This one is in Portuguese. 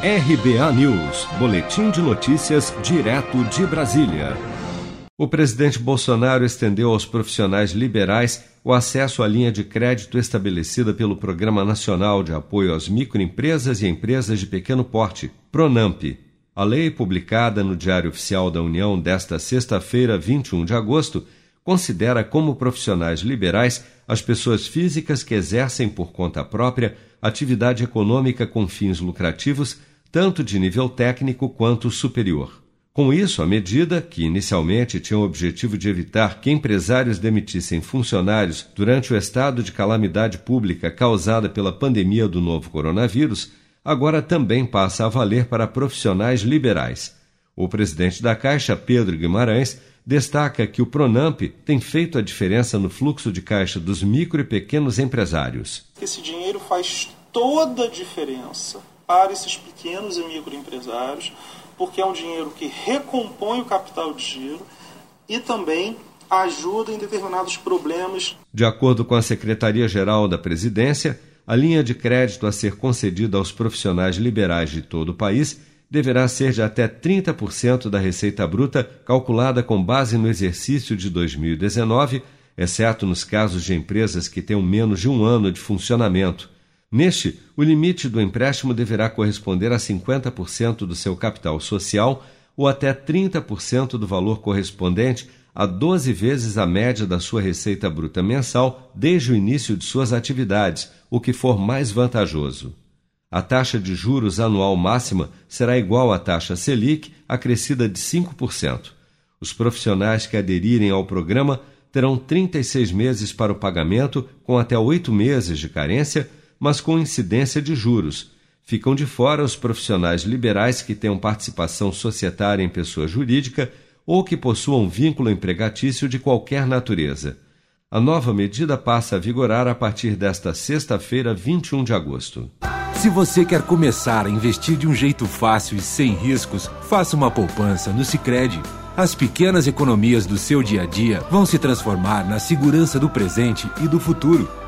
RBA News, Boletim de Notícias, direto de Brasília. O presidente Bolsonaro estendeu aos profissionais liberais o acesso à linha de crédito estabelecida pelo Programa Nacional de Apoio às Microempresas e Empresas de Pequeno Porte, PRONAMP. A lei, publicada no Diário Oficial da União desta sexta-feira, 21 de agosto, considera como profissionais liberais as pessoas físicas que exercem por conta própria atividade econômica com fins lucrativos, tanto de nível técnico quanto superior. Com isso, a medida, que inicialmente tinha o objetivo de evitar que empresários demitissem funcionários durante o estado de calamidade pública causada pela pandemia do novo coronavírus, agora também passa a valer para profissionais liberais. O presidente da Caixa, Pedro Guimarães, destaca que o Pronamp tem feito a diferença no fluxo de caixa dos micro e pequenos empresários. Esse dinheiro faz toda a diferença para esses pequenos e microempresários porque é um dinheiro que recompõe o capital de giro e também ajuda em determinados problemas. De acordo com a Secretaria-Geral da Presidência, a linha de crédito a ser concedida aos profissionais liberais de todo o país deverá ser de até 30% da receita bruta calculada com base no exercício de 2019, exceto nos casos de empresas que tenham menos de um ano de funcionamento Neste, o limite do empréstimo deverá corresponder a 50% do seu capital social ou até 30% do valor correspondente a 12 vezes a média da sua receita bruta mensal desde o início de suas atividades, o que for mais vantajoso. A taxa de juros anual máxima será igual à taxa Selic, acrescida de 5%. Os profissionais que aderirem ao programa terão 36 meses para o pagamento, com até oito meses de carência mas com incidência de juros. Ficam de fora os profissionais liberais que tenham participação societária em pessoa jurídica ou que possuam vínculo empregatício de qualquer natureza. A nova medida passa a vigorar a partir desta sexta-feira, 21 de agosto. Se você quer começar a investir de um jeito fácil e sem riscos, faça uma poupança no Sicredi. As pequenas economias do seu dia a dia vão se transformar na segurança do presente e do futuro.